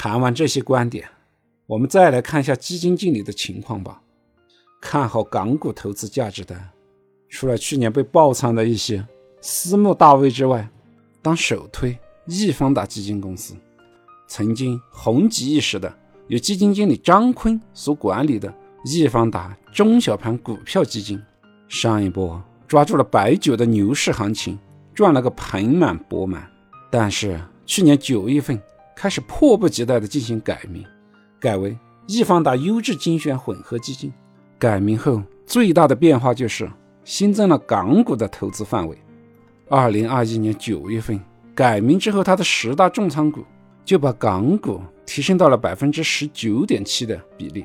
谈完这些观点，我们再来看一下基金经理的情况吧。看好港股投资价值的，除了去年被爆仓的一些私募大 V 之外，当首推易方达基金公司，曾经红极一时的由基金经理张坤所管理的易方达中小盘股票基金，上一波抓住了白酒的牛市行情，赚了个盆满钵满。但是去年九月份开始迫不及待地进行改名，改为易方达优质精选混合基金。改名后最大的变化就是新增了港股的投资范围。二零二一年九月份改名之后，它的十大重仓股就把港股提升到了百分之十九点七的比例。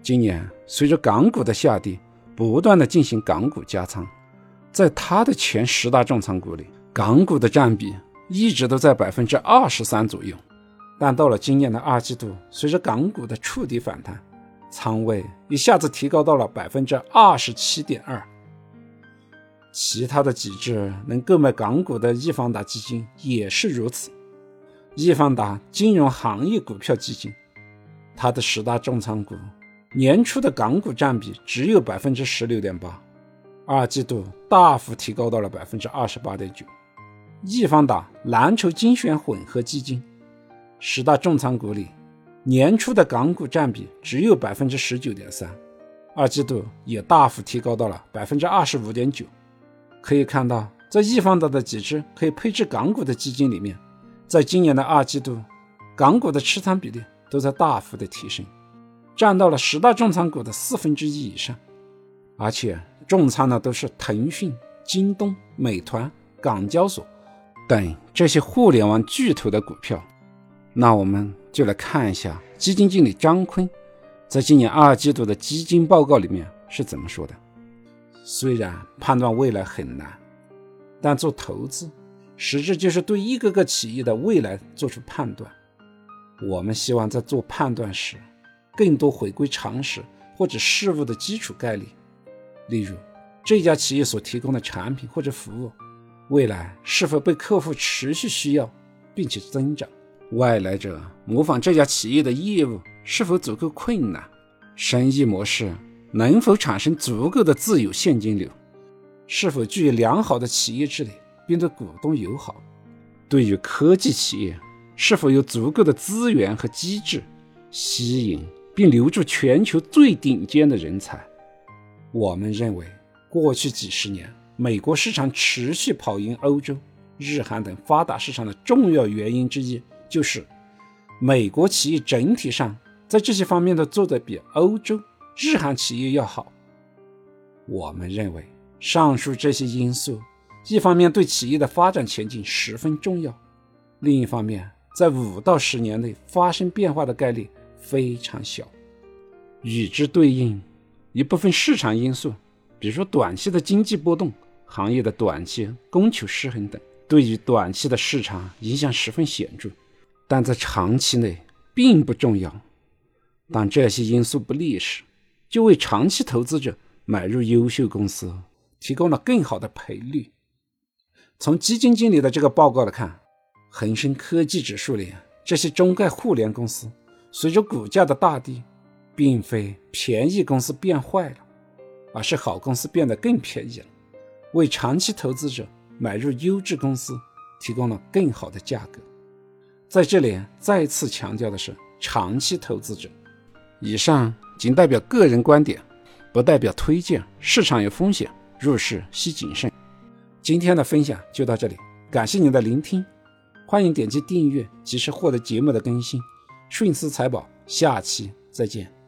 今年随着港股的下跌，不断的进行港股加仓，在它的前十大重仓股里，港股的占比。一直都在百分之二十三左右，但到了今年的二季度，随着港股的触底反弹，仓位一下子提高到了百分之二十七点二。其他的几只能购买港股的易方达基金也是如此。易方达金融行业股票基金，它的十大重仓股年初的港股占比只有百分之十六点八，二季度大幅提高到了百分之二十八点九。易方达蓝筹精选混合基金十大重仓股里，年初的港股占比只有百分之十九点三，二季度也大幅提高到了百分之二十五点九。可以看到，在易方达的几只可以配置港股的基金里面，在今年的二季度，港股的持仓比例都在大幅的提升，占到了十大重仓股的四分之一以上，而且重仓的都是腾讯、京东、美团、港交所。等这些互联网巨头的股票，那我们就来看一下基金经理张坤在今年二季度的基金报告里面是怎么说的。虽然判断未来很难，但做投资实质就是对一个个企业的未来做出判断。我们希望在做判断时，更多回归常识或者事物的基础概率，例如这家企业所提供的产品或者服务。未来是否被客户持续需要，并且增长？外来者模仿这家企业的业务是否足够困难？生意模式能否产生足够的自有现金流？是否具有良好的企业治理，并对股东友好？对于科技企业，是否有足够的资源和机制吸引并留住全球最顶尖的人才？我们认为，过去几十年。美国市场持续跑赢欧洲、日韩等发达市场的重要原因之一，就是美国企业整体上在这些方面都做得比欧洲、日韩企业要好。我们认为，上述这些因素，一方面对企业的发展前景十分重要，另一方面，在五到十年内发生变化的概率非常小。与之对应，一部分市场因素，比如说短期的经济波动。行业的短期供求失衡等，对于短期的市场影响十分显著，但在长期内并不重要。当这些因素不利时，就为长期投资者买入优秀公司提供了更好的赔率。从基金经理的这个报告来看，恒生科技指数里这些中概互联公司，随着股价的大跌，并非便宜公司变坏了，而是好公司变得更便宜了。为长期投资者买入优质公司提供了更好的价格。在这里再次强调的是，长期投资者。以上仅代表个人观点，不代表推荐。市场有风险，入市需谨慎。今天的分享就到这里，感谢您的聆听，欢迎点击订阅，及时获得节目的更新。顺思财宝，下期再见。